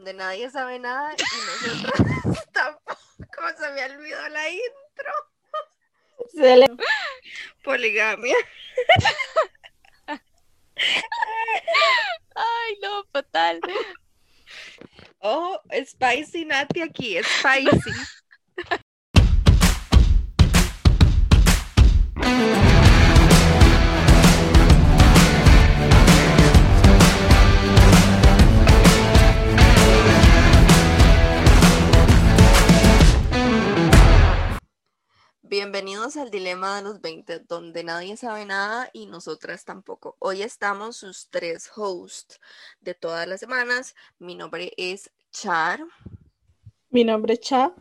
donde nadie sabe nada y nosotros tampoco se me olvidó la intro. Se le- Poligamia. Ay, no, fatal. Oh, spicy Nati aquí, spicy. Bienvenidos al Dilema de los 20, donde nadie sabe nada y nosotras tampoco. Hoy estamos sus tres hosts de todas las semanas. Mi nombre es Char. Mi nombre es Cha.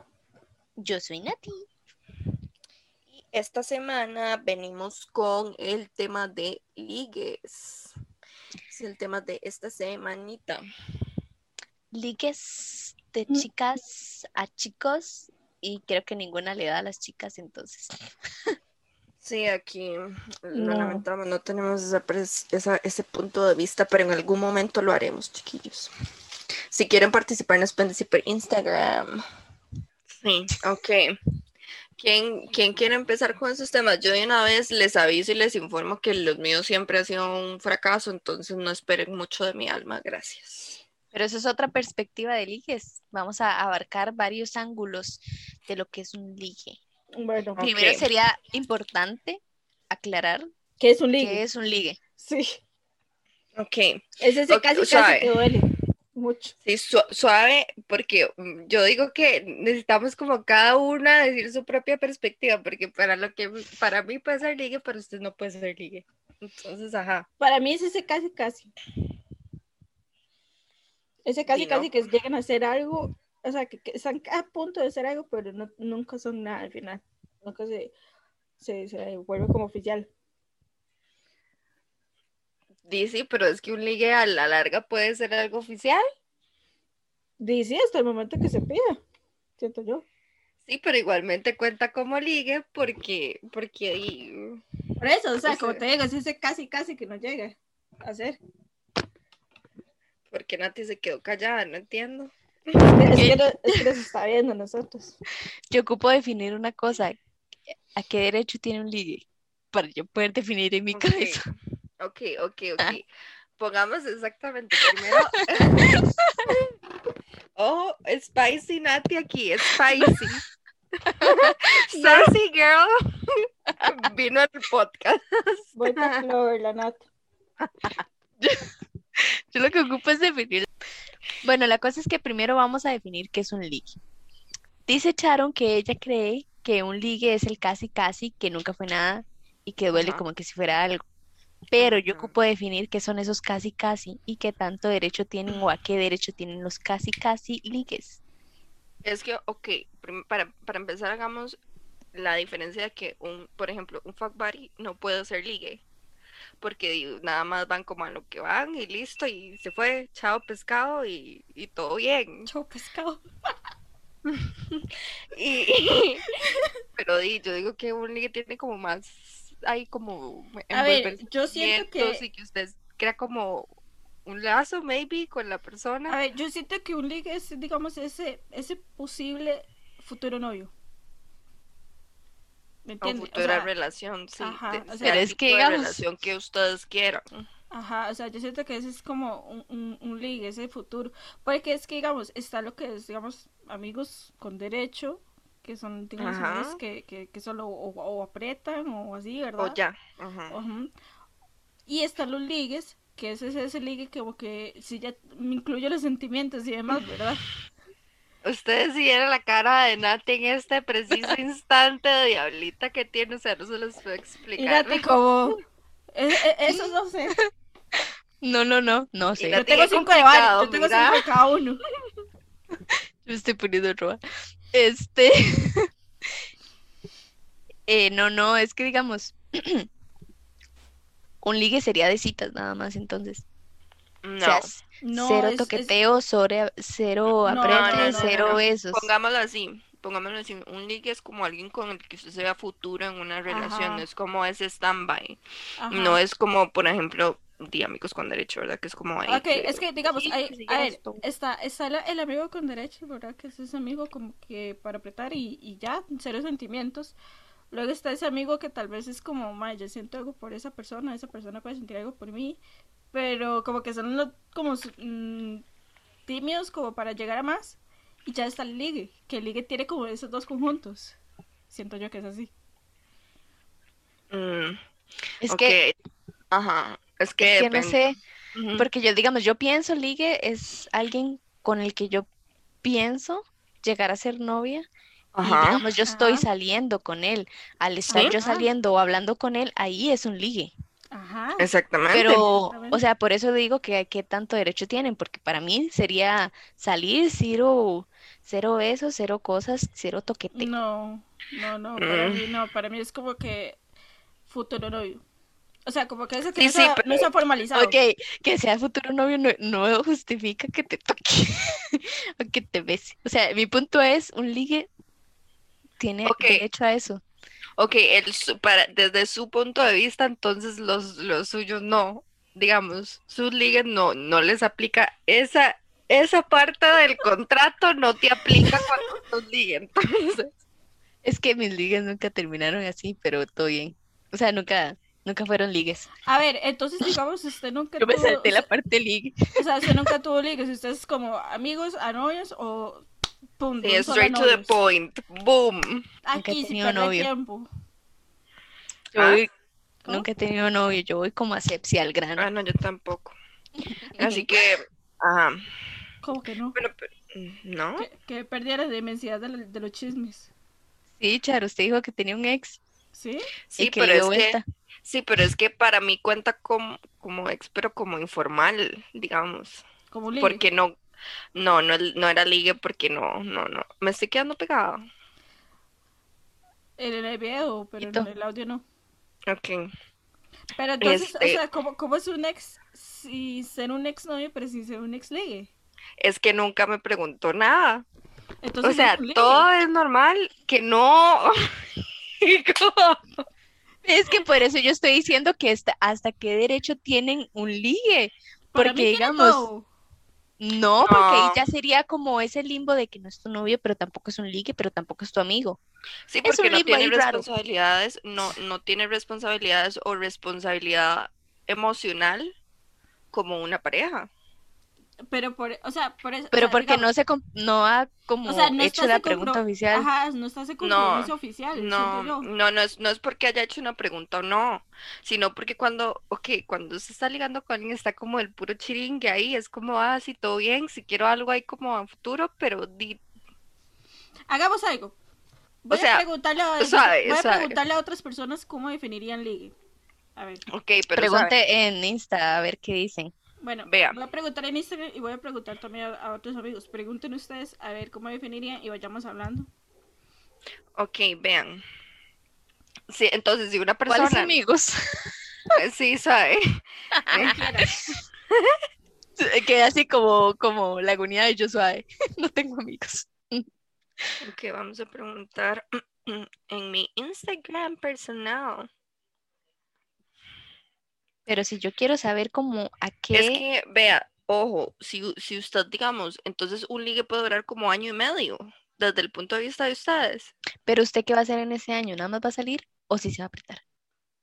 Yo soy Nati. Y esta semana venimos con el tema de ligues. Es el tema de esta semanita. Ligues de Mm. chicas a chicos y creo que ninguna le da a las chicas entonces. Sí, aquí lo No. lamentamos, no tenemos esa pres- esa- ese punto de vista, pero en algún momento lo haremos, chiquillos. Si quieren participar, nos pueden decir por Instagram. Sí, ok. ¿Quién, ¿Quién quiere empezar con esos temas? Yo de una vez les aviso y les informo que los míos siempre han sido un fracaso, entonces no esperen mucho de mi alma, gracias. Pero eso es otra perspectiva de ligues. Vamos a abarcar varios ángulos de lo que es un ligue. Bueno. Primero sería importante aclarar ¿qué es un ligue? qué es un ligue. Sí. Ok. Es ese Ok, casi suave. casi que duele. Mucho. Sí, su- suave, porque mm, yo digo que necesitamos como cada una decir su propia perspectiva, porque para lo que para mí puede ser ligue, para usted no puede ser ligue. Entonces, ajá. Para mí es ese casi casi. Ese casi casi que llegan a hacer algo, o sea, que, que están a punto de hacer algo, pero no, nunca son nada al final. Nunca se, se, se vuelve como oficial. Dice, pero es que un ligue a la larga puede ser algo oficial. Dice hasta el momento que se pida, siento yo. Sí, pero igualmente cuenta como ligue porque, porque y- Por eso, o sea, Ese- como te digo, es ese casi casi que no llega a hacer. Porque Nati se quedó callada, no entiendo. Es que, no- es que nos está viendo a nosotros. Yo ocupo definir una cosa. ¿A qué derecho tiene un ligue? Para yo poder definir en mi Ok, cabeza. Ok, ok, ok. Ah. Pongamos exactamente primero. oh, spicy Nati aquí, spicy. Sassy girl vino al podcast. Voy Clover, la nata. Yo lo que ocupo es definir. Bueno, la cosa es que primero vamos a definir qué es un ligue. Dice Sharon que ella cree que un ligue es el casi casi, que nunca fue nada y que duele como que si fuera algo. Pero yo ocupo definir qué son esos casi casi y qué tanto derecho tienen o a qué derecho tienen los casi casi ligues. Es que, ok, para, para empezar hagamos la diferencia de que un, por ejemplo, un fuck buddy no puede ser ligue. Porque nada más van como a lo que van y listo, y se fue, chao pescado y, y todo bien. Chau pescado. Y, pero yo digo que un ligue tiene como más, hay como A ver, yo siento que- y que usted crea como un lazo, maybe, con la A persona. ver, yo siento que un ligue es, digamos, ese, ese posible futuro novio. ¿Me entiendes? O futura sea, relación, sí. ajá, de- o sea, Pero es que, digamos- relación que ustedes quieran. Ajá, o sea, yo siento que ese es como un, un, un ligue, ese futuro. Porque es que, digamos, está lo que es, digamos, amigos con derecho, que son, digamos, que, que, que solo o, o apretan o así, ¿verdad? O ya. Ajá. Y están los ligues, que ese es ese ligue que como que si ya me incluye los sentimientos y demás, ¿verdad? Ustedes si vieran la cara de Nati en este preciso instante de diablita que tiene, o sea, no se los puedo explicar. Mírate como... e- e- eso no sé. No, no, no, no Y sé. Yo tengo cinco de varios, yo tengo mira. cinco de cada uno. Me estoy poniendo roja. Este. eh, no, no, es que digamos. un ligue sería de citas nada más, entonces. No, O sea, No, cero es- es- toqueteo, sobre- cero No, aprete, no, no, cero no. besos. pongámoslo así. pongámoslo así, un ligue es como alguien con el que usted se vea futuro en una relación, es como ese stand-by. No es como, por ejemplo, de amigos con derecho, ¿verdad? Que es como ahí. Ok, es que digamos, a ver, está, está el, amigo con derecho, ¿verdad? Que es ese amigo como que para apretar y, y ya, cero sentimientos. Luego está ese amigo que tal vez es como, ma, yo siento algo por esa persona, esa persona puede sentir algo por mí, pero como que son los, como mm, tímidos como para llegar a más. Y ya está el ligue, que el ligue tiene como esos dos conjuntos. Siento yo que es así. Mm, es que... Ajá, es que... no sé, porque yo, digamos, yo pienso ligue es alguien con el que yo pienso llegar a ser novia. Y digamos, yo estoy saliendo con él. Al estar yo saliendo o hablando con él, ahí es un ligue. Ajá. Exactamente. Pero, o sea, por eso digo que qué tanto derecho tienen, porque para mí sería salir, cero, cero besos, cero cosas, cero toquete. No, no, no, para mm. mí no, para mí es como que futuro novio. O sea, como que eso que no, está formalizado. Ok, que sea futuro novio no, justifica que te toque o que te bese. O sea, mi punto es, un ligue tiene derecho a eso ok, el, para, desde su punto de vista, entonces los, los suyos no, digamos, sus ligas no, no les aplica esa, esa parte del contrato, no te aplica cuando sus ligas, entonces. Es que mis ligas nunca terminaron así, pero todo bien. O sea, nunca, nunca fueron ligues. A ver, entonces digamos, usted nunca Yo me salté la parte ligue. O sea, usted nunca tuvo ligues, usted es como amigos, a novios o Pum, straight to the point. Boom. Aquí sí novio. tiempo. Yo ¿Ah? nunca he tenido novio, yo voy como asepsia al grano. Ah, no, yo tampoco. Así que, ajá. ¿Cómo que no? Pero, ¿No? Que, que perdiera la inmensidad de, los chismes. Sí, Charo, usted dijo que tenía un ex. ¿Sí? Sí, pero es que, sí, pero es que para mí cuenta como, como ex, pero como informal, digamos. Como ligue. Porque no, no, no, no era ligue porque no, no, no. Me estoy quedando pegada. En el video, pero en el audio no. Ok. Pero entonces, o este sea, ¿cómo, ¿cómo, es un ex sin ser un ex novio, pero sin ser un ex ligue? Es que nunca me preguntó nada. Entonces, o sea, todo es normal, que no. es que por eso yo estoy diciendo que hasta, hasta qué derecho tienen un ligue. Porque digamos. No, porque ahí ya sería como ese limbo de que no es tu novio, pero tampoco es un ligue, pero tampoco es tu amigo. Sí, porque no tiene responsabilidades, no, no tiene responsabilidades o responsabilidad emocional como una pareja pero por, o sea, por eso, pero porque no se no ha como hecho la pregunta oficial. Ajá, no está ese compromiso oficial. No, no, no es, no es porque haya hecho una pregunta o no, sino porque cuando, ok, cuando se está ligando con alguien está como el puro chiringue ahí, es como, ah, sí, todo bien, si quiero algo ahí como a futuro, pero di... Hagamos algo. Voy a preguntarle a, voy a preguntarle a otras personas cómo definirían ligue. A ver. Ok, pero Pregunte en Insta a ver qué dicen. Bueno, voy a preguntar en Instagram y voy a preguntar también a, otros amigos. Pregunten ustedes a ver cómo definirían y vayamos hablando. Ok, vean. Sí, entonces, si una persona. ¿Cuáles amigos? sí, sabe. Queda así como, como la agonía de Josué. no tengo amigos. Ok, vamos a preguntar en mi Instagram personal. Pero si yo quiero saber cómo a qué... Es que, vea, ojo, si, si usted, digamos, entonces un ligue puede durar como año y medio, desde el punto de vista de ustedes. Pero usted qué va a hacer en ese año, ¿nada más va a salir o si se va a apretar?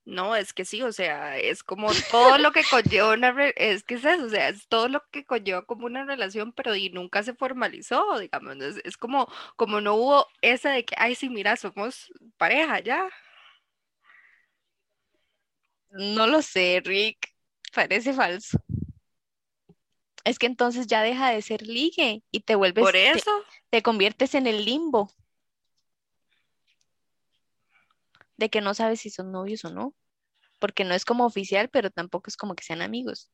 No, es que sí, o sea, es como todo lo que conlleva una, es que es eso, o sea, es todo lo que conlleva como una relación, pero y nunca se formalizó, digamos, es, es como, como no hubo esa de que, ay, sí, mira, somos pareja ya. No lo sé, Rick. Parece falso. Es que entonces ya deja de ser ligue y te vuelves. Por eso. Te, conviertes en el limbo. De que no sabes si son novios o no. Porque no es como oficial, pero tampoco es como que sean amigos.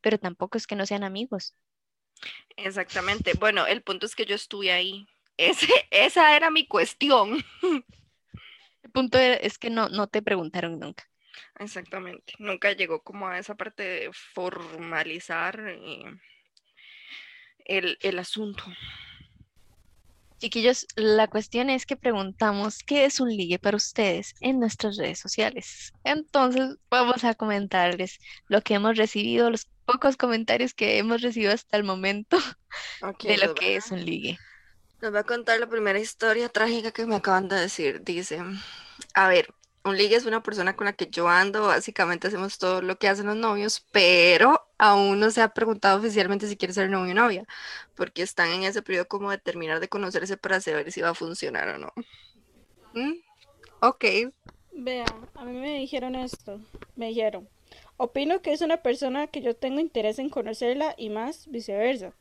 Pero tampoco es que no sean amigos. Exactamente. Bueno, el punto es que yo estuve ahí. Ese, esa era mi cuestión. El punto es que no, no te preguntaron nunca. Exactamente. Nunca llegó como a esa parte de formalizar eh, el, asunto. Chiquillos, la cuestión es que preguntamos qué es un ligue para ustedes en nuestras redes sociales. Entonces, vamos a comentarles lo que hemos recibido, los pocos comentarios que hemos recibido hasta el momento de lo que es un ligue. Les voy a contar la primera historia trágica que me acaban de decir. Dice, a ver, un es una persona con la que yo ando, básicamente hacemos todo lo que hacen los novios, pero aún no se ha preguntado oficialmente si quiere ser novio o novia, porque están en ese periodo como de terminar de conocerse para saber si va a funcionar o no. ¿Mm? Ok. Vea, a mí me dijeron esto, me dijeron, opino que es una persona que yo tengo interés en conocerla y más viceversa.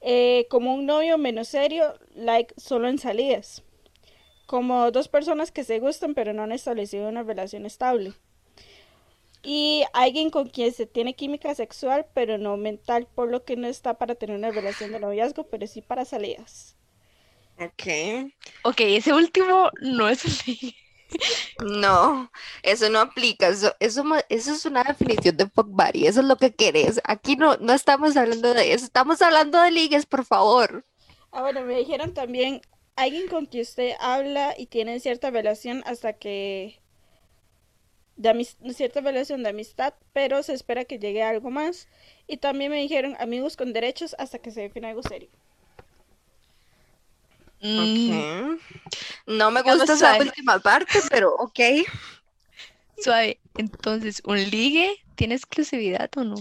Eh, como un novio menos serio, like solo en salidas como dos personas que se gustan pero no han establecido una relación estable. Y alguien con quien se tiene química sexual pero no mental, por lo que no está para tener una relación de noviazgo, pero sí para salidas. Ok. Ok, ese último no es No, eso no aplica. Eso, eso, es una definición de fuck buddy. Eso es lo que querés. Aquí no, no estamos hablando de eso. Estamos hablando de ligues, por favor. Ah, bueno, me dijeron también alguien con quien usted habla y tiene cierta relación hasta que de cierta relación de amistad, pero se espera que llegue algo más. Y también me dijeron amigos con derechos hasta que se define algo serio. Mm. No me gusta esa última parte, pero ok. Suave. Entonces, ¿un ligue tiene exclusividad o no?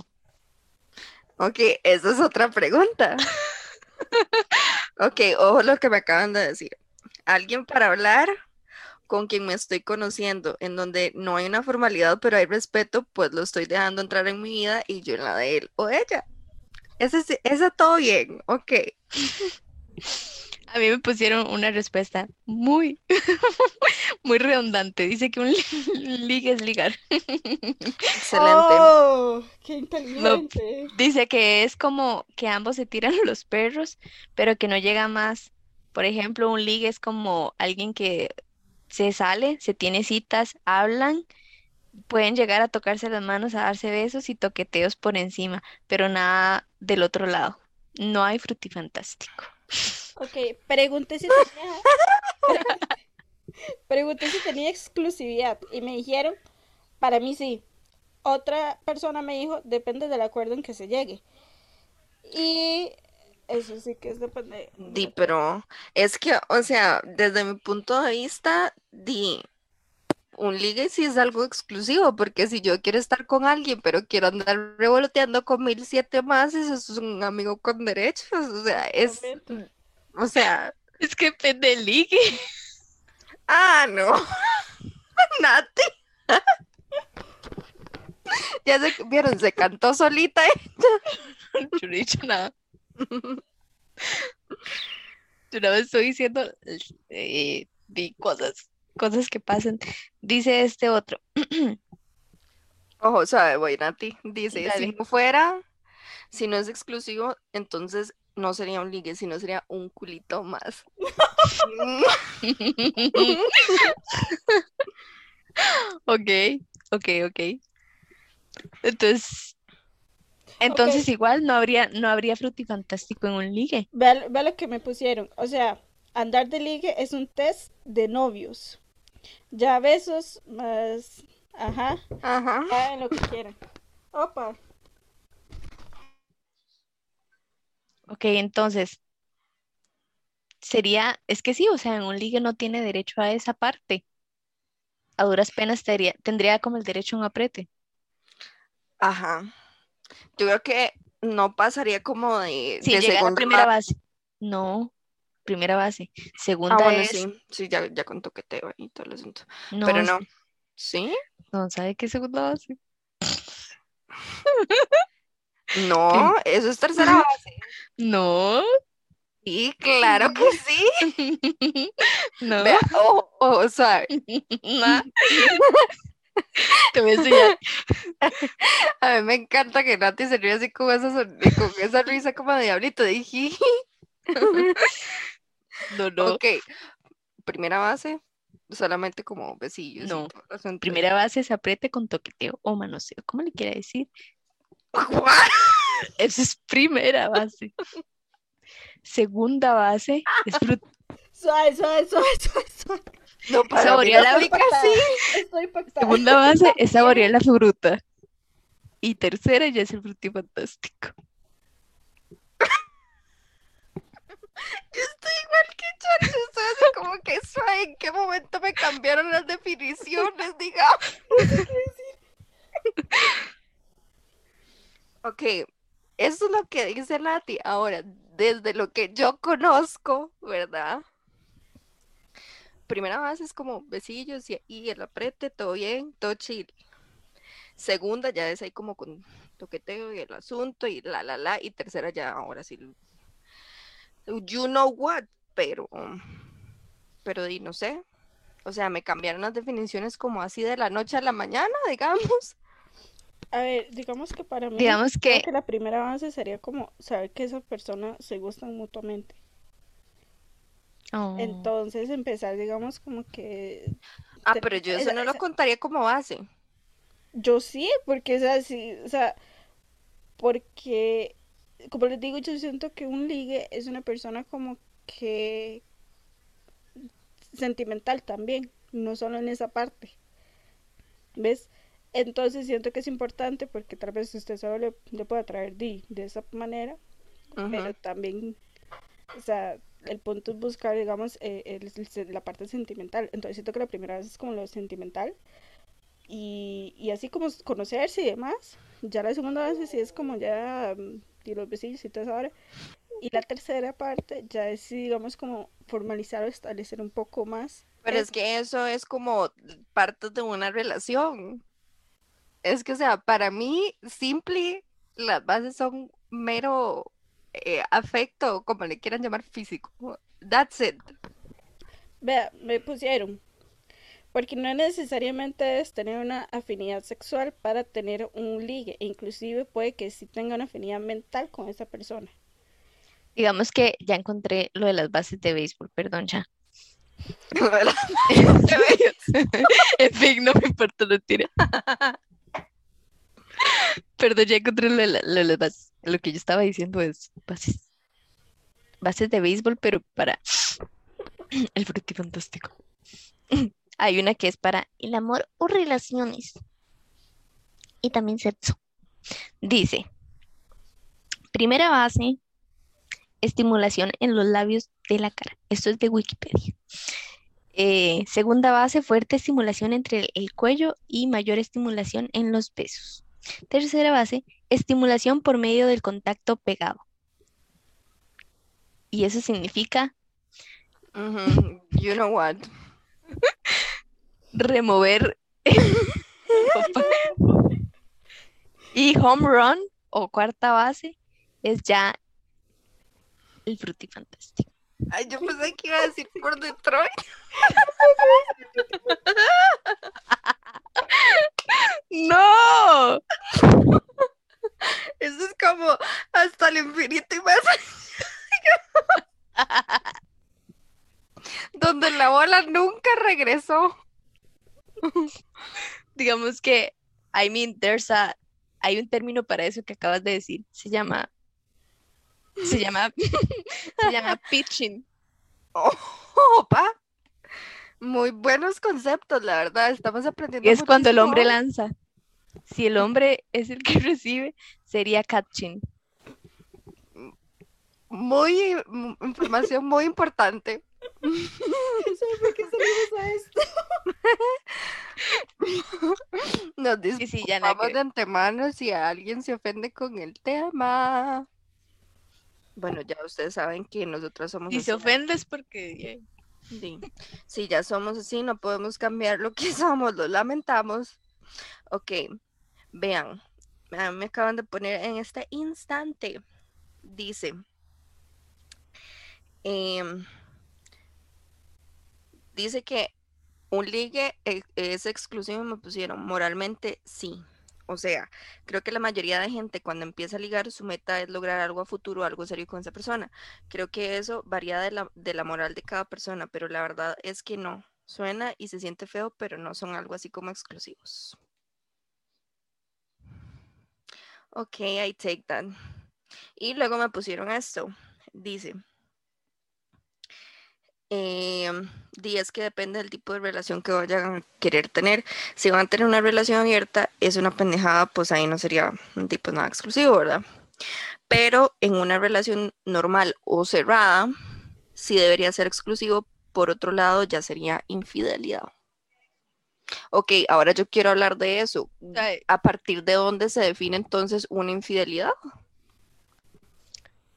Ok, esa es otra pregunta. Ok, ojo lo que me acaban de decir. Alguien para hablar con quien me estoy conociendo, en donde no hay una formalidad, pero hay respeto, pues lo estoy dejando entrar en mi vida y yo en la de él o ella. Ese, ese todo bien, ok. A mí me pusieron una respuesta muy, muy redundante. Dice que un ligue es ligar. Excelente. Oh, qué inteligente. dice que es como que ambos se tiran los perros, pero que no llega más. Por ejemplo, un ligue es como alguien que se sale, se tiene citas, hablan, pueden llegar a tocarse las manos, a darse besos y toqueteos por encima, pero nada del otro lado. No hay frutifantástico. Ok, pregunté si tenía. pregunté si tenía exclusividad y me dijeron, para mí sí. Otra persona me dijo, depende del acuerdo en que se llegue. Y eso sí que es depende. Di, pero es que, o sea, desde mi punto de vista, di, un ligue sí es algo exclusivo, porque si yo quiero estar con alguien, pero quiero andar revoloteando con mil siete más, eso es un amigo con derechos, o sea, es, o sea... Es que depende del ligue. Ah, no. Nati. ya se vieron, se cantó solita ella. Yo no he dicho nada. Yo no estoy diciendo eh, cosas cosas que pasan. Dice este otro. Ojo, sabe, voy Nati. Dice, si no fuera, si no es exclusivo, entonces no sería un ligue, sino sería un culito más. ok, ok, ok. Entonces, entonces igual no habría, no habría frutifantástico en un ligue. Ve, ve lo que me pusieron. O sea, andar de ligue es un test de novios. Ya besos más. Ajá. Ajá. Hagan lo que quieran. Opa. Ok, entonces. Sería, es que sí, o sea, en un ligue no tiene derecho a esa parte. A duras penas tendría, tendría como el derecho a un aprete. Ajá. Yo creo que no pasaría como de, si de primera base. No, primera base. Segunda ah, es... sí, sí, ya, ya con toqueteo y todo el asunto. Pero no. ¿Sí? No, ¿sabe qué segunda base? no, eso es tercera base. No. Sí, claro que sí. no. oh, oh, sorry. Te voy a enseñar. A mí me encanta que Nati se ríe así con esa, con esa risa como de diablito. Dije. No, no. Ok. Primera base, solamente como besillos. No. Primera base se apriete con toqueteo o manoseo. ¿Cómo le quiere decir? Esa es primera base. Segunda base es fruta. Suave, suave, suave, suave, No, para saborear la fruta. Estoy Segunda base es saborear la fruta. Y tercera ya es el frutifantástico. Yo estoy igual que Charlie, ustedes como que suave, en qué momento me cambiaron las definiciones, digamos. ok, eso es lo que dice Lati. Ahora, desde lo que yo conozco, ¿verdad? Primera base es como besillos y, y el aprete, todo bien, todo chill. Segunda ya es ahí como con toqueteo y el asunto y la la la. Y tercera ya ahora sí. You know what, pero pero di no sé. O sea, me cambiaron las definiciones como así de la noche a la mañana, digamos. A ver, digamos que para mí, digamos que... que la primera base sería como saber que esa persona se gustan mutuamente. Oh. Entonces empezar, digamos, como que... Ah, pero yo eso no lo contaría como base. Yo sí, porque es así, o sea, porque, como les digo, yo siento que un ligue es una persona como que sentimental también, no solo en esa parte. ¿Ves? Entonces siento que es importante porque tal vez usted solo le, le puede atraer de, de esa manera, pero también, o sea, el punto es buscar, digamos, eh, la parte sentimental. Entonces siento que la primera vez es como lo sentimental y, y así como conocerse y demás. Ya la segunda vez sí es como ya mm, y los besillos y todo eso ahora. Y la tercera parte ya es, digamos, como formalizar o establecer un poco más. Pero es que eso es como parte de una relación es que, o sea, para mí, simple, las bases son mero eh, afecto, como le quieran llamar, físico. That's it. Vea, me pusieron. Porque no necesariamente es tener una afinidad sexual para tener un ligue. E inclusive puede que sí tenga una afinidad mental con esa persona. Digamos que ya encontré lo de las bases de béisbol, perdón, ya. en fin, no me importa, no tira. Perdón, ya encontré lo, que yo estaba diciendo es bases, bases de béisbol, pero para el fantástico Hay una que es para el amor o relaciones. Y también sexo. Dice, primera base, estimulación en los labios de la cara. Esto es de Wikipedia. Eh, segunda base, fuerte estimulación entre el cuello y mayor estimulación en los besos. Tercera base, estimulación por medio del contacto pegado. Y eso significa... You know what. Remover y home run o cuarta base es ya el frutifantástico. Ay, yo pensé que iba a decir por Detroit. ¡No! Eso es como hasta el infinito y más. Donde la bola nunca regresó. Digamos que, I mean, there's a, hay un término para eso que acabas de decir. Se llama, se llama, se llama pitching. Oh, opa. Muy buenos conceptos, la verdad. Estamos aprendiendo. Es cuando el hombre lanza. Si el hombre es el que recibe, sería catching. Muy, información muy importante. ¿Por qué salimos a esto? Nos disculpamos de antemano si alguien se ofende con el tema. Bueno, ya ustedes saben que nosotros somos. Si se ofende es porque. Sí. Si ya somos así, no podemos cambiar lo que somos, lo lamentamos. Ok, vean, me acaban de poner en este instante. Dice. Em, dice que un ligue e, es exclusivo, me pusieron moralmente sí. O sea, creo que la mayoría de gente cuando empieza a ligar su meta es lograr algo a futuro, algo serio con esa persona. Creo que eso varía de la, de la moral de cada persona, pero la verdad es que no. Suena y se siente feo, pero no son algo así como exclusivos. Ok, I take that. Y luego me pusieron esto. dice, eh, es que depende del tipo de relación que vayan a querer tener. Si van a tener una relación abierta, es una pendejada, pues ahí no sería un tipo nada exclusivo, ¿verdad? Pero en una relación normal o cerrada, sí debería ser exclusivo. Por otro lado, ya sería infidelidad. Ok, ahora yo quiero hablar de eso. ¿A partir de dónde se define entonces una infidelidad?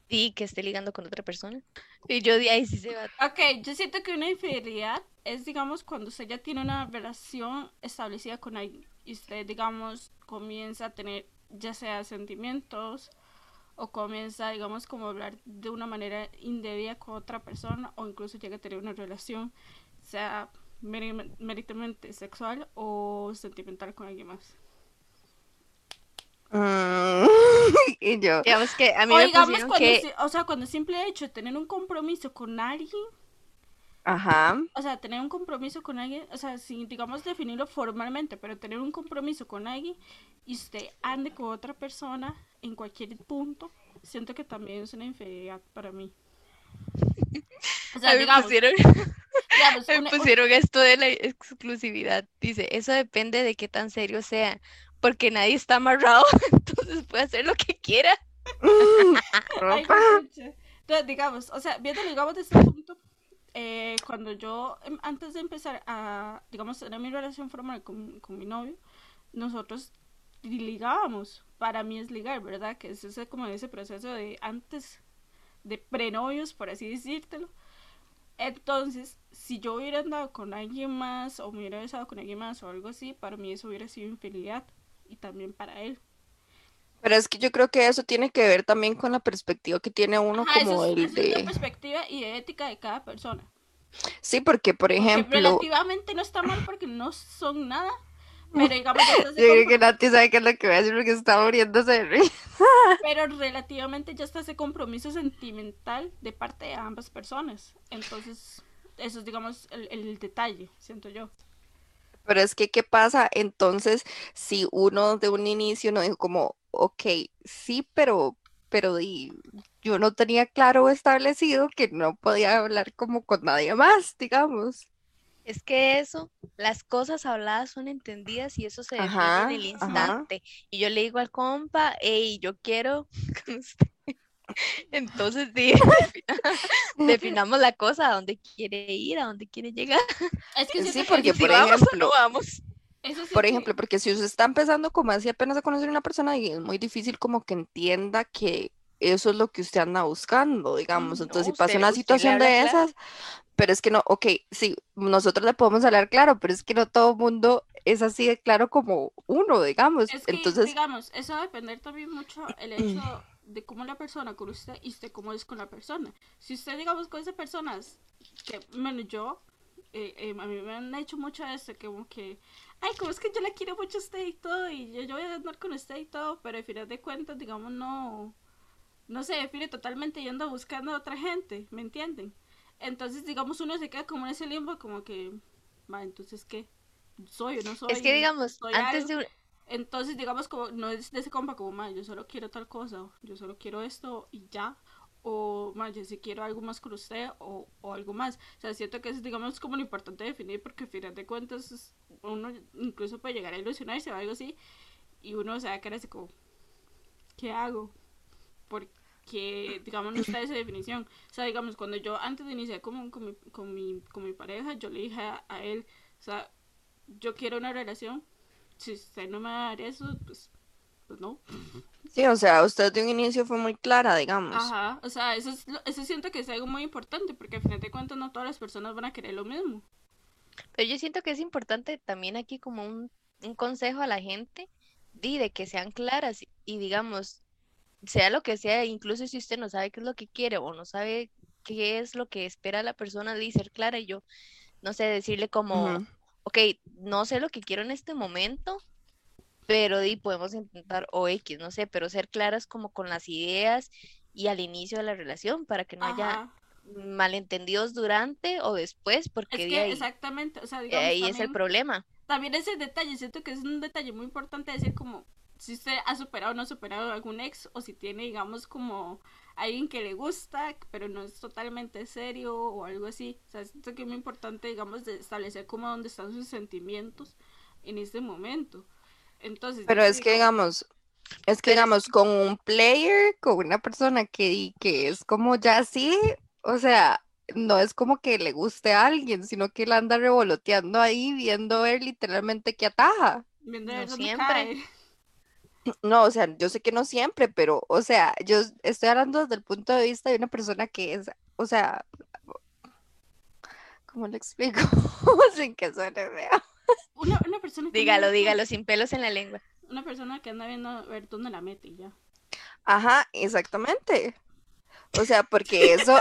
Sí, que esté ligando con otra persona. Y yo de ahí sí se va. Ok, yo siento que una infidelidad es, digamos, cuando usted ya tiene una relación establecida con alguien y usted, digamos, comienza a tener ya sea sentimientos o comienza, digamos, como hablar de una manera indebida con otra persona o incluso llega a tener una relación, sea meritamente sexual o sentimental con alguien más. Mm, y yo. Digamos que a mí o me digamos cuando, que... o sea, cuando el simple hecho de tener un compromiso con alguien. Ajá. O sea, tener un compromiso con alguien, o sea, sin, digamos, definirlo formalmente, pero tener un compromiso con alguien y usted ande con otra persona en cualquier punto, siento que también es una infidelidad para mí. O sea, digamos, pusieron, me pusieron esto de la exclusividad. Dice, eso depende de qué tan serio sea porque nadie está amarrado, entonces puede hacer lo que quiera. entonces, digamos, o sea, viendo, digamos, de este punto, eh, cuando yo, em, antes de empezar a, digamos, tener mi relación formal con, con mi novio, nosotros ligábamos. Para mí es ligar, ¿verdad? Que es ese, como ese proceso de antes de prenovios, por así decírtelo. Entonces, si yo hubiera andado con alguien más o me hubiera besado con alguien más o algo así, para mí eso hubiera sido infidelidad y también para él. Pero es que yo creo que eso tiene que ver también con la perspectiva que tiene uno como el de... la perspectiva y ética de cada persona. Sí, porque por ejemplo... relativamente no está mal porque no son nada, pero digamos... yo creo que Nati sabe qué es lo que voy a decir porque está muriéndose de risa. Pero relativamente ya está ese compromiso sentimental de parte de ambas personas. Entonces, eso es digamos el, el detalle, siento yo. Pero es que, ¿qué pasa entonces si uno de un inicio no dijo como, ok, sí, pero, pero yo no tenía claro establecido que no podía hablar como con nadie más, digamos? Es que eso, las cosas habladas son entendidas y eso se define en el instante. Y yo le digo al compa, hey, yo quiero Entonces, sí, definamos la cosa, a dónde quiere ir, a dónde quiere llegar. Es que sí, porque por ejemplo, vamos. por ejemplo, porque si usted está empezando como así apenas a conocer a una persona y es muy difícil como que entienda que eso es lo que usted anda buscando, digamos. Entonces, si pasa una situación de esas, pero es que no, ok, sí, nosotros le podemos hablar claro, pero es que no todo el mundo es así de claro como uno, digamos. Entonces, digamos, eso va a depender también mucho el hecho de cómo la persona con usted y usted cómo es con la persona. Si usted, digamos, con esas personas, que, bueno, yo, eh, eh, a mí me han hecho mucho eso, que como que, ay, como es que yo la quiero mucho a usted y todo, y yo, voy a andar con usted y todo, pero al final de cuentas, digamos, no, no se define totalmente y anda buscando a otra gente, ¿me entienden? Entonces, digamos, uno se queda como en ese limbo, como que, va, entonces, ¿qué? ¿Soy o no soy? Es que, digamos, antes de entonces, digamos, como no es de ese compa como, yo solo quiero tal cosa, yo solo quiero esto y ya. O, man, yo sí quiero algo más con usted o, o algo más. O sea, siento que es, digamos, como lo importante definir porque al final de cuentas uno incluso puede llegar a ilusionarse o algo así y uno se va a quedar así como, ¿qué hago? Porque, digamos, no está esa definición. O sea, digamos, cuando yo antes de iniciar con, con, mi, con, mi, con mi pareja, yo le dije a él, o sea, yo quiero una relación si usted no me va a dar eso, pues, pues no. Sí, o sea, usted de un inicio fue muy clara, digamos. Ajá, o sea, eso, es, eso siento que es algo muy importante, porque al final de cuentas no todas las personas van a querer lo mismo. Pero yo siento que es importante también aquí como un, un consejo a la gente, di, de que sean claras y digamos, sea lo que sea, incluso si usted no sabe qué es lo que quiere o no sabe qué es lo que espera la persona, di ser clara y yo, no sé, decirle como, ok, no sé lo que quiero en este momento, pero di, podemos intentar o X, no sé, pero ser claras como con las ideas y al inicio de la relación para que no haya malentendidos durante o después, porque ahí, exactamente, o sea, ahí es el problema. También ese detalle, siento que es un detalle muy importante decir como si usted ha superado o no ha superado algún ex o si tiene, digamos, como alguien que le gusta, pero no es totalmente serio o algo así. O sea, siento que es muy importante, digamos, de establecer como dónde están sus sentimientos en este momento. Entonces, pero es que, digamos, es que, digamos, con un player, con una persona que, que es como ya así, o sea, no es como que le guste a alguien, sino que él anda revoloteando ahí, viendo ver literalmente que ataja. Viendo no siempre. No, o sea, yo sé que no siempre, pero, o sea, yo estoy hablando desde el punto de vista de una persona que es, o sea, ¿cómo le explico? sin que suene feo. Una, una persona Dígalo, dígalo, sin pelos en la lengua. Una persona que anda viendo a ver dónde la mete y ya. Ajá, exactamente. O sea, porque eso,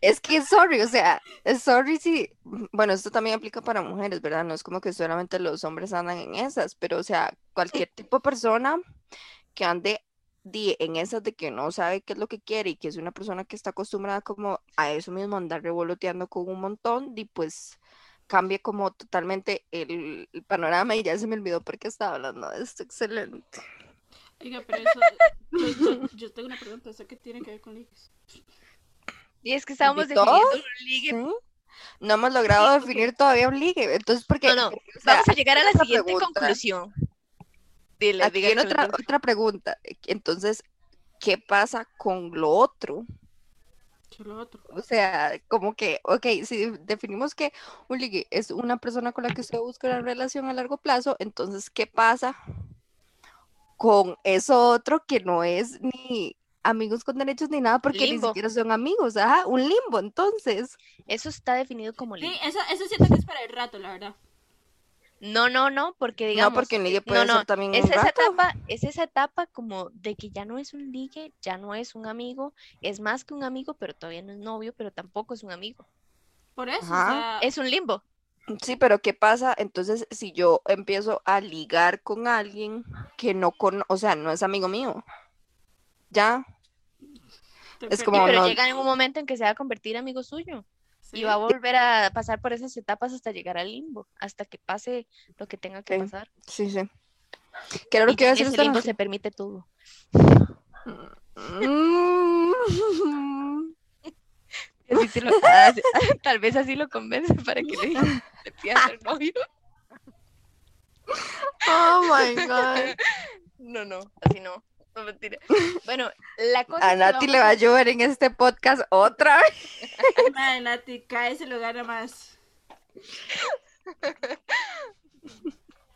es que sorry, o sea, sorry si, bueno, esto también aplica para mujeres, ¿verdad? No es como que solamente los hombres andan en esas, pero o sea, cualquier tipo de persona que ande en esas de que no sabe qué es lo que quiere y que es una persona que está acostumbrada como a eso mismo, andar revoloteando con un montón, y pues cambie como totalmente el, el panorama y ya se me olvidó porque estaba hablando de esto, excelente. Oiga, pero eso, yo, tengo una pregunta, ¿eso qué tiene que ver con ligues? Y es que estábamos definiendo un ligue. No hemos logrado definir todavía un ligue, entonces porque... No, no, vamos a llegar a la siguiente conclusión. Dile, Aquí viene otra, otra pregunta, entonces, ¿qué pasa con lo otro? Lo otro? O sea, como que, ok, si definimos que un ligue es una persona con la que usted busca una relación a largo plazo, entonces, ¿qué pasa con eso otro que no es ni amigos con derechos ni nada porque ni siquiera son amigos, ajá, un limbo, entonces. Eso está definido como limbo. Sí, eso, eso siento que es para el rato, la verdad. No, no, no, porque digamos. No, porque un ligue puede ser también es un esa rato. etapa, es esa etapa como de que ya no es un ligue, ya no es un amigo, es más que un amigo, pero todavía no es novio, pero tampoco es un amigo. Por eso, o sea... es un limbo. Sí, pero ¿qué pasa? Entonces, si yo empiezo a ligar con alguien que no con, o sea, no es amigo mío, ya. Es como pero llega en un momento en que se va a convertir amigo suyo y va a volver a pasar por esas etapas hasta llegar al limbo, hasta que pase lo que tenga que pasar. Sí, sí. ¿Qué era lo que ese limbo se permite todo. Mm. tal vez así lo convence para que le, le pida ser novio. Oh my god. No, no, así no. No mentira. Bueno, la cosa. A Nati le va a llover en este podcast otra vez. Ay, Nati, cae ese lugar más.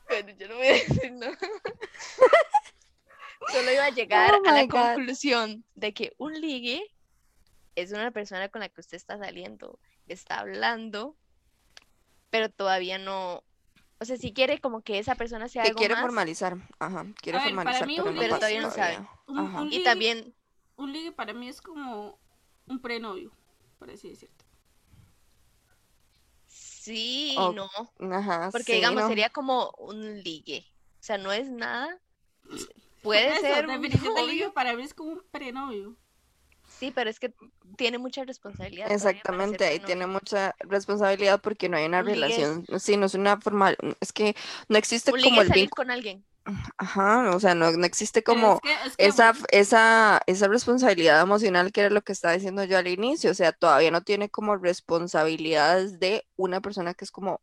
Bueno, yo no voy a decir nada. Solo iba a llegar oh a la conclusión de que un ligue es una persona con la que usted está saliendo, está hablando, pero todavía no, o sea, si quiere como que esa persona sea que algo quiere formalizar, ajá, quiere formalizar, pero, todavía no sabe. y también un ligue para mí es como un prenovio, por así decirlo. Sí, no. Ajá, Porque digamos sería como un ligue. O sea, no es nada. Puede ser un ligue para mí es como un prenovio. Sí, pero es que tiene mucha responsabilidad. Exactamente, ahí tiene mucha responsabilidad porque no hay una relación, sí, no es una formal, es que no existe como el vínculo con alguien. Ajá, o sea, no, no existe como esa, esa, esa responsabilidad emocional que era lo que estaba diciendo yo al inicio, o sea, todavía no tiene como responsabilidades de una persona que es como,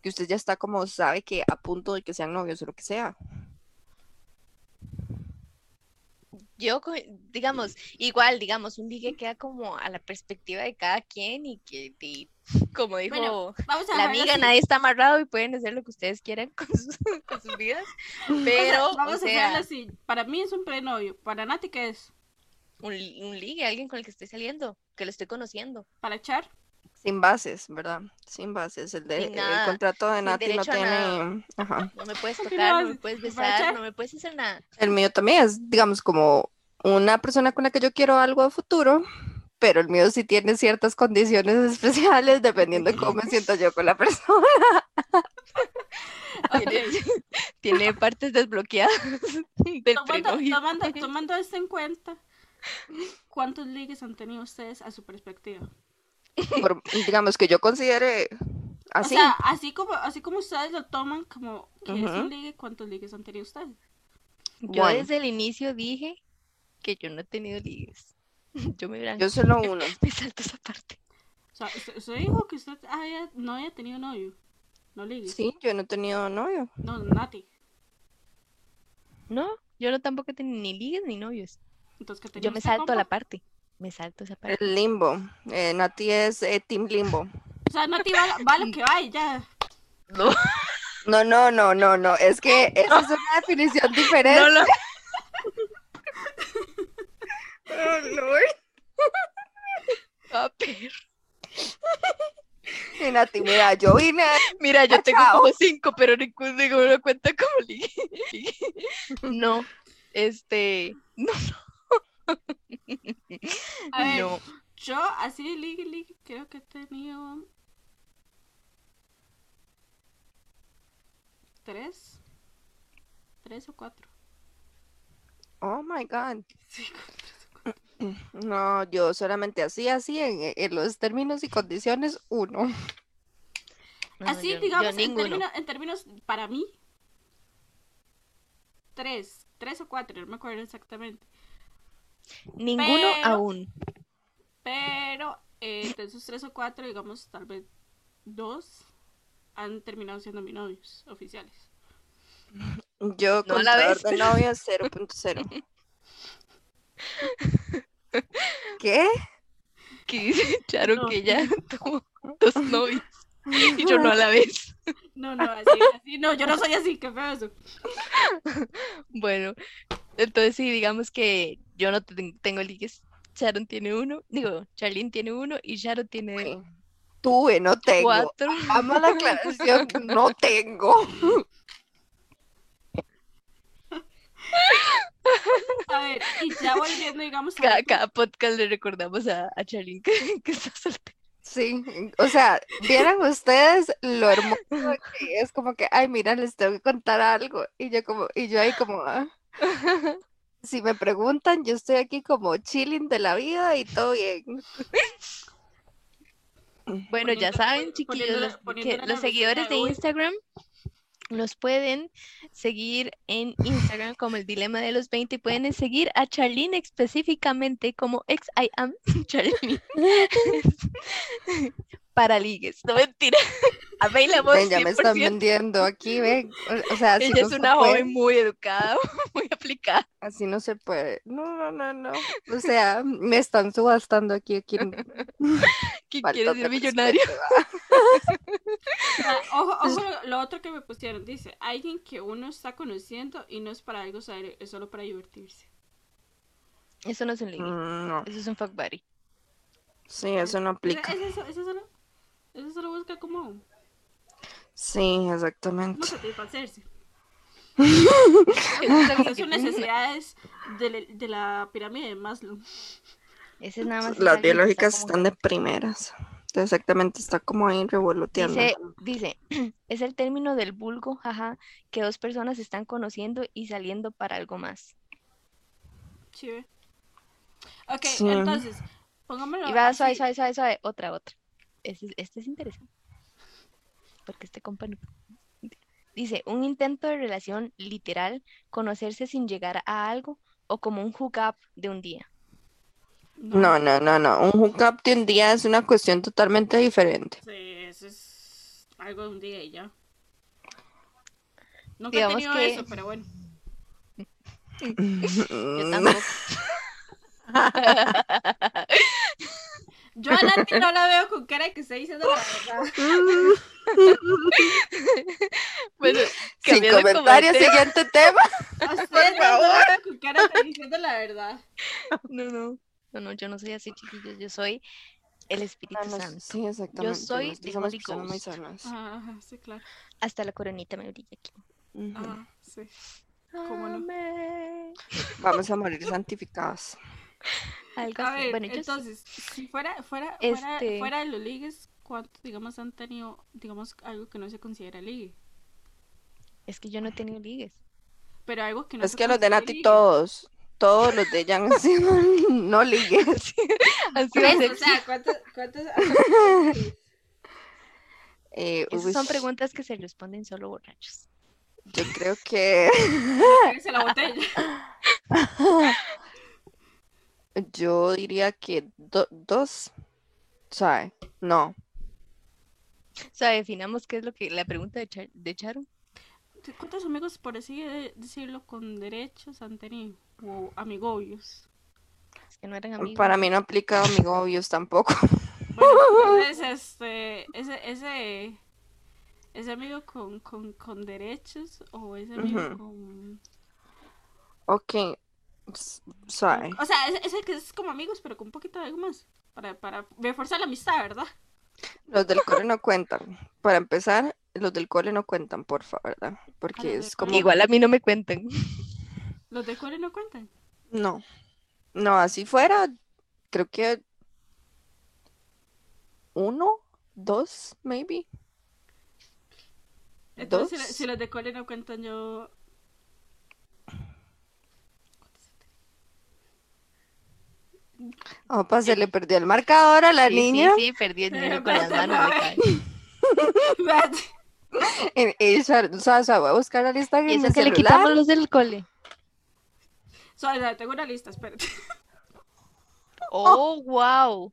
que usted ya está como, sabe que a punto de que sean novios o lo que sea yo, digamos, igual, digamos, un ligue queda como a la perspectiva de cada quien y que, como dijo la amiga, nadie está amarrado y pueden hacer lo que ustedes quieran con sus, vidas. Pero, vamos a hacerlo así. Para mí es un prenovio. Para Nati, ¿qué es? Un, un ligue, alguien con el que estoy saliendo, que lo estoy conociendo. ¿Para echar? Sin bases, ¿verdad? Sin bases. El, de, el contrato de Nati no tiene. Ajá. No me puedes tocar, no me puedes besar, no me puedes hacer nada. El mío también es, digamos, como una persona con la que yo quiero algo a futuro, pero el mío sí tiene ciertas condiciones especiales dependiendo de cómo me siento yo con la persona. tiene, partes desbloqueadas. tomando, tomando esto en cuenta, ¿cuántos ligues han tenido ustedes a su perspectiva? Digamos que yo considere así. O sea, así como, así como ustedes lo toman como que es un ligue, ¿cuántos ligues han tenido ustedes? Yo desde el inicio dije que yo no he tenido ligues. Yo me Yo solo uno. me salto esa parte. O sea, usted, dijo que usted no haya tenido novio. No le Sí, yo no he tenido novio. No, Nati. No, yo no tampoco he tenido ni ligues ni novios. Entonces, ¿qué Yo me salto a la parte. Me salto esa parte. El limbo. Eh, Nati es eh, Team Limbo. O sea, Nati va, va lo que va y ya. No. No, no, no, no, no. Es que esa es una definición diferente. No, no. oh, Lord. A ver. Y Nati, mira, yo vine. Mira, yo tengo como cinco, pero ninguno cuenta como ligue. No, este. No, no. A ver, no. yo así de ligue, ligue, creo que he tenido. ¿Tres? ¿Tres o cuatro? Oh my god. No, yo solamente así, así, en, los términos y condiciones, uno. así, digamos, en, términos, para mí, tres, tres o cuatro, no me acuerdo exactamente. Ninguno aún. Pero eh, de esos tres o cuatro, digamos, tal vez dos han terminado siendo mis novios oficiales. Yo con la vez de novios 0.0. ¿Qué? Que dice Charo que ya tuvo dos novios y yo no a la vez. No, no, así, así, no, yo no soy así, qué feo eso. Bueno, entonces sí, digamos que yo no tengo ligues. Sharon tiene uno, digo, Charlene tiene uno y Sharon tiene tuve, no tengo. Cuatro. Amo la aclaración, no tengo. A ver, y ya volviendo, digamos. Cada, cada podcast le recordamos a, a Charlene que, está soltera. Sí, o sea, vieran ustedes lo hermoso que es como que, ay, mira, les tengo que contar algo. Y yo como, y yo ahí como, ah. si me preguntan, yo estoy aquí como chilling de la vida y todo bien. Bueno, ya saben, chiquillos, los, seguidores de Instagram los pueden seguir en Instagram como el dilema de los 20 y pueden seguir a Charlene específicamente como ex I am Charlene para ligues, no mentira. Available ven, ya me están vendiendo aquí, ven. O, sea, Ella es una joven muy educada, muy aplicada. Así no se puede. No, no, no, no. O sea, me están subastando aquí. ¿Quién, ¿Quién quiere ser millonario? ojo, ojo, lo otro que me pusieron. Dice, alguien que uno está conociendo y no es para algo serio, es solo para divertirse. Eso no es un ligue. Mm, no. Eso es un fuck buddy. Sí, eso no aplica. ¿Es eso, eso solo? Eso se lo busca como. Sí, exactamente. No satisfacerse. Son necesidades de, de, la pirámide de Maslow. Ese es nada más Las biológicas están de primeras. Exactamente, está como ahí revoloteando. Dice, dice, es el término del vulgo, jaja, que dos personas están conociendo y saliendo para algo más. Sí. Ok, entonces, pongámoslo. Y va suave, suave, suave, suave, otra, otra este, es interesante. Porque este compa Dice, un intento de relación literal, conocerse sin llegar a algo o como un hookup de un día. No, no, no, no. Un hookup de un día es una cuestión totalmente diferente. Sí, eso es algo de un día y ya. Nunca he tenido que... eso, pero bueno. Yo tampoco. Yo a Nati no la veo con cara de que está diciendo la verdad. bueno, sin comentarios, siguiente tema. A usted no la veo con cara de diciendo la verdad. No, no. No, no, yo no soy así, chiquillos. Yo soy el Espíritu ah, Santo. Sí, exactamente. Yo soy de Holy Ghost. Ajá, sí, claro. Hasta la coronita me brilla aquí. Ah, sí. ¿Cómo no? Vamos a morir santificados a ver, entonces, si fuera, fuera, este... fuera, de los ligues, ¿cuántos, digamos, han tenido, digamos, algo que no se considera ligue? Es que yo no he tenido ligues. Pero algo que no Es que los de Nati todos, todos los de ella han sido no ligues. Así o sea, ¿cuántos, cuántos eh, Esas son preguntas que se responden solo borrachos. Yo creo que... la botella. Yo diría que dos. ¿Sabe? No. O sea, definamos qué es lo que la pregunta de, de Charo. ¿Cuántos amigos, por así decirlo, con derechos han tenido? O amigobios. Es que no eran amigos. Para mí no aplica amigobios tampoco. Bueno, entonces, este, ese, ese, ese amigo con, con, con derechos o ese amigo con... Ok, suave. O sea, ese, que es como amigos, pero con un poquito de algo más. Para, para reforzar la amistad, ¿verdad? Los del cole no cuentan. Para empezar, los del cole no cuentan, porfa, ¿verdad? Porque ah, es como... Igual a mí no me cuentan. ¿Los del cole no cuentan? No. No, así fuera, creo que uno, dos, maybe. Entonces, Si, los de cole no cuentan, yo... Opa, se le perdió el marcador a la niña. Sí, sí, perdí el dinero con las manos. Ella, o voy a buscar la lista en Eso que le quitamos los del cole. Tengo una lista, espérate. Oh, wow.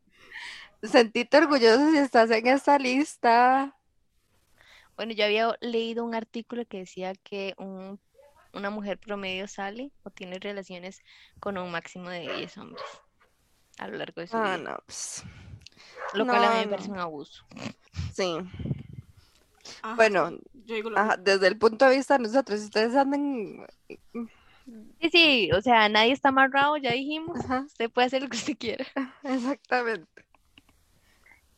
Sentite orgulloso si estás en esta lista. Bueno, yo había leído un artículo que decía que una mujer promedio sale o tiene relaciones con un máximo de 10 hombres a lo largo de su ah, vida. No, pues, Lo cual a mí me parece un abuso. Sí. bueno, desde el punto de vista de nosotros, ustedes andan... Sí, sí, o sea, nadie está amarrado, ya dijimos. Usted puede hacer lo que usted quiera. Exactamente.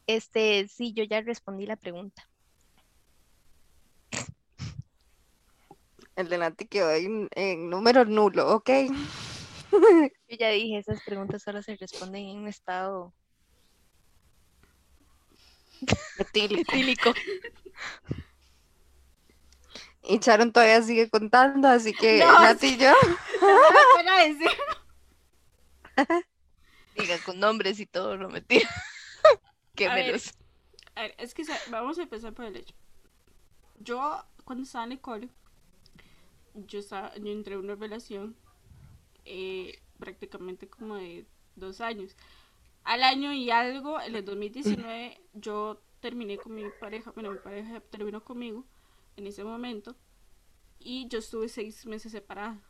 Este, sí, yo ya respondí la pregunta. El de Nati quedó en, número nulo, ok. Yo ya dije, esas preguntas solo se responden en un estado etílico. Y Sharon todavía sigue contando, así que Nati y yo. Diga con nombres y todo, no mentira. Qué menos. a ver, es que vamos a empezar por el hecho. Yo, cuando estaba en el cole, yo, estaba, yo entré en una relación eh, prácticamente como de dos años. Al año y algo, en el 2019, yo terminé con mi pareja, bueno, mi pareja terminó conmigo en ese momento y yo estuve seis meses separada.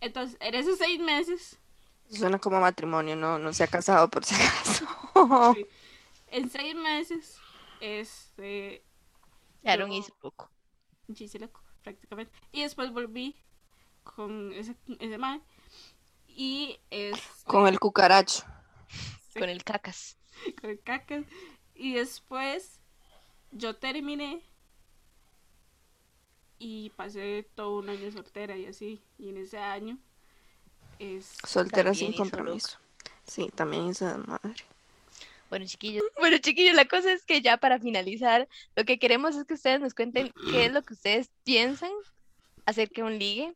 Entonces, en esos seis meses... Suena como matrimonio, no, no se ha casado por si acaso. En seis meses, este... Sharon hizo poco. loco, prácticamente. Y después volví con ese, ese man. Y es... Con el cucaracho. Con el cacas. Con el cacas. Y después yo terminé y pasé todo un año soltera y así. Y en ese año es... Soltera sin compromiso. Sí, también esa madre. Bueno, chiquillos, bueno, chiquillos, la cosa es que ya para finalizar, lo que queremos es que ustedes nos cuenten qué es lo que ustedes piensan acerca de un ligue,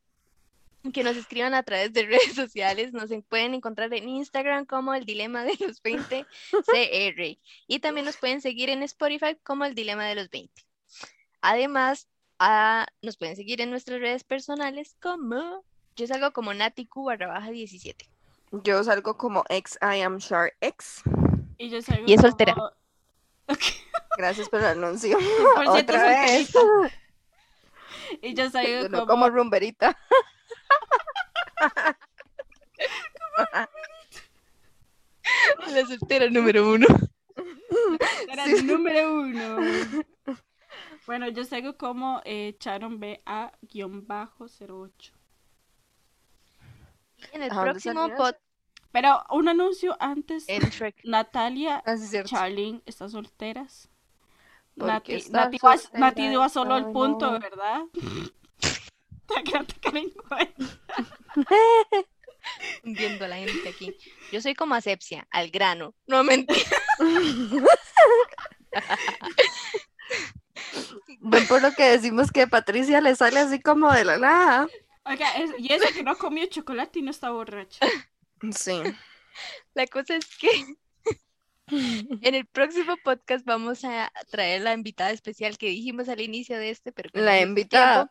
que nos escriban a través de redes sociales, nos pueden encontrar en Instagram como el dilema de los 20 CR y también nos pueden seguir en Spotify como el dilema de los 20. Además, nos pueden seguir en nuestras redes personales como yo salgo como Nati barra baja 17. Yo salgo como ex I am sure X. Y yo salgo Y es soltera. Gracias por el anuncio. Otra vez. Y yo salgo como... como rumberita. La soltera número uno. Era el número uno. Bueno, yo salgo como eh, Charon BA-08. En el próximo podcast pero un anuncio antes. Natalia ah, Charlene están solteras. Nati, Nati, va, solo al punto, ¿verdad? Hundiendo a la gente aquí. Yo soy como asepsia, al grano. No mentira. Ven por lo que decimos que Patricia le sale así como de la nada. Oiga, y esa que no comió chocolate y no está borracha. Sí. La cosa es que en el próximo podcast vamos a traer la invitada especial que dijimos al inicio de este, pero la invitada.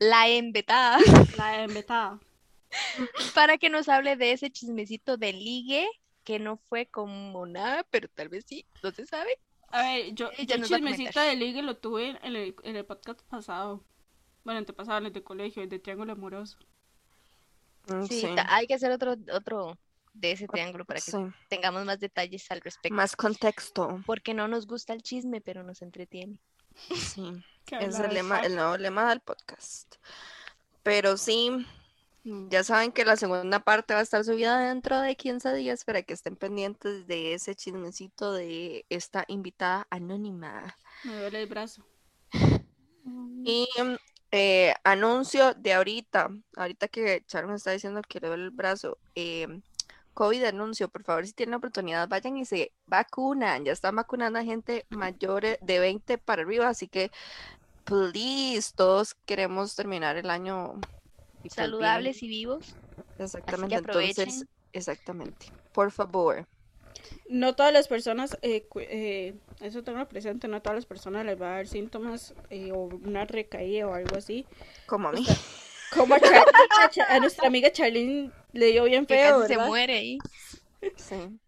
La invitada. La invitada. para que nos hable de ese chismecito de ligue que no fue como nada, pero tal vez sí, no se sabe. A ver, yo, el chismecito de ligue lo tuve en el, en el podcast pasado. Bueno, antepasado, en el de colegio, el de Triángulo Amoroso. Mm, sí, hay que hacer otro, otro de ese triángulo para que tengamos más detalles al respecto. Más contexto. Porque no nos gusta el chisme, pero nos entretiene. Sí, es el, lema, el nuevo lema del podcast. Pero sí, ya saben que la segunda parte va a estar subida dentro de 15 días para que estén pendientes de ese chismecito de esta invitada anónima. Me duele el brazo. Y eh, anuncio de ahorita, ahorita que Sharon está diciendo que le duele el brazo, eh, COVID anuncio, por favor, si tienen la oportunidad, vayan y se vacunan. Ya están vacunando a gente mayor de 20 para arriba, así que, please, todos queremos terminar el año saludables y vivos. Exactamente, entonces, exactamente. Por favor. No todas las personas, eh, eh, eso tengo presente, no todas las personas les va a dar síntomas eh, o una recaída o algo así. Como a mí. como a, a, nuestra amiga Charlene le dio bien feo. se muere ahí. Sí.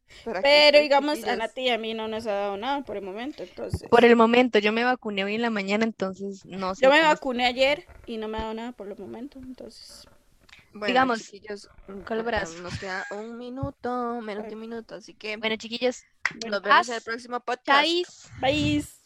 Pero digamos, a Nati y a mí no nos ha dado nada por el momento, entonces. Por el momento, yo me vacuné hoy en la mañana, entonces no sé. Yo me vacuné ayer y no me ha dado nada por el momento, entonces. Bueno, digamos, chiquillos, Nos queda un minuto, menos de un minuto, así que. Bueno, chiquillos, nos vemos en el próximo podcast. Bye. Bye.